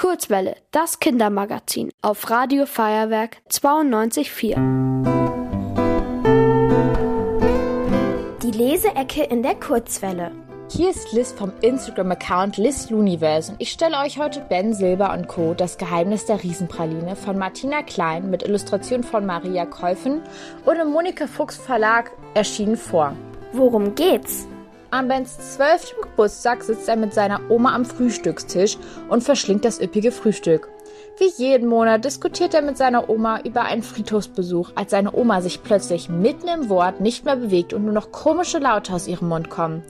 Kurzwelle, das Kindermagazin auf Radio Feuerwerk 92.4. Die Leseecke in der Kurzwelle. Hier ist Liz vom Instagram-Account LizLuniverse und ich stelle euch heute Ben Silber und Co. Das Geheimnis der Riesenpraline von Martina Klein mit Illustration von Maria Käufen und im Monika Fuchs Verlag erschienen vor. Worum geht's? Am Bens zwölften Geburtstag sitzt er mit seiner Oma am Frühstückstisch und verschlingt das üppige Frühstück. Wie jeden Monat diskutiert er mit seiner Oma über einen Friedhofsbesuch, als seine Oma sich plötzlich mitten im Wort nicht mehr bewegt und nur noch komische Laute aus ihrem Mund kommen.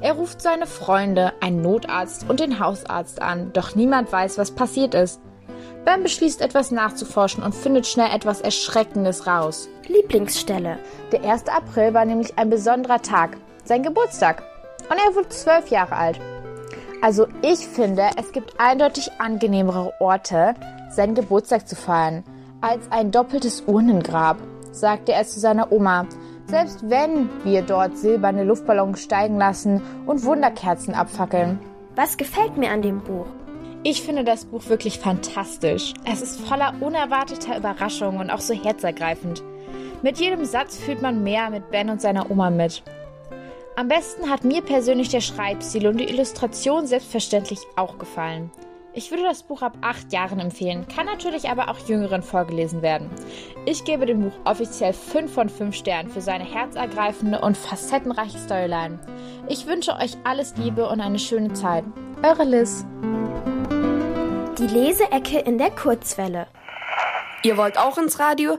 Er ruft seine Freunde, einen Notarzt und den Hausarzt an, doch niemand weiß, was passiert ist. Ben beschließt etwas nachzuforschen und findet schnell etwas Erschreckendes raus. Lieblingsstelle. Der 1. April war nämlich ein besonderer Tag sein Geburtstag. Und er wurde zwölf Jahre alt. Also ich finde, es gibt eindeutig angenehmere Orte, seinen Geburtstag zu feiern, als ein doppeltes Urnengrab, sagte er zu seiner Oma. Selbst wenn wir dort silberne Luftballons steigen lassen und Wunderkerzen abfackeln. Was gefällt mir an dem Buch? Ich finde das Buch wirklich fantastisch. Es ist voller unerwarteter Überraschungen und auch so herzergreifend. Mit jedem Satz fühlt man mehr mit Ben und seiner Oma mit. Am besten hat mir persönlich der Schreibstil und die Illustration selbstverständlich auch gefallen. Ich würde das Buch ab acht Jahren empfehlen, kann natürlich aber auch Jüngeren vorgelesen werden. Ich gebe dem Buch offiziell 5 von 5 Sternen für seine herzergreifende und facettenreiche Storyline. Ich wünsche euch alles Liebe und eine schöne Zeit. Eure Liz. Die Leseecke in der Kurzwelle. Ihr wollt auch ins Radio?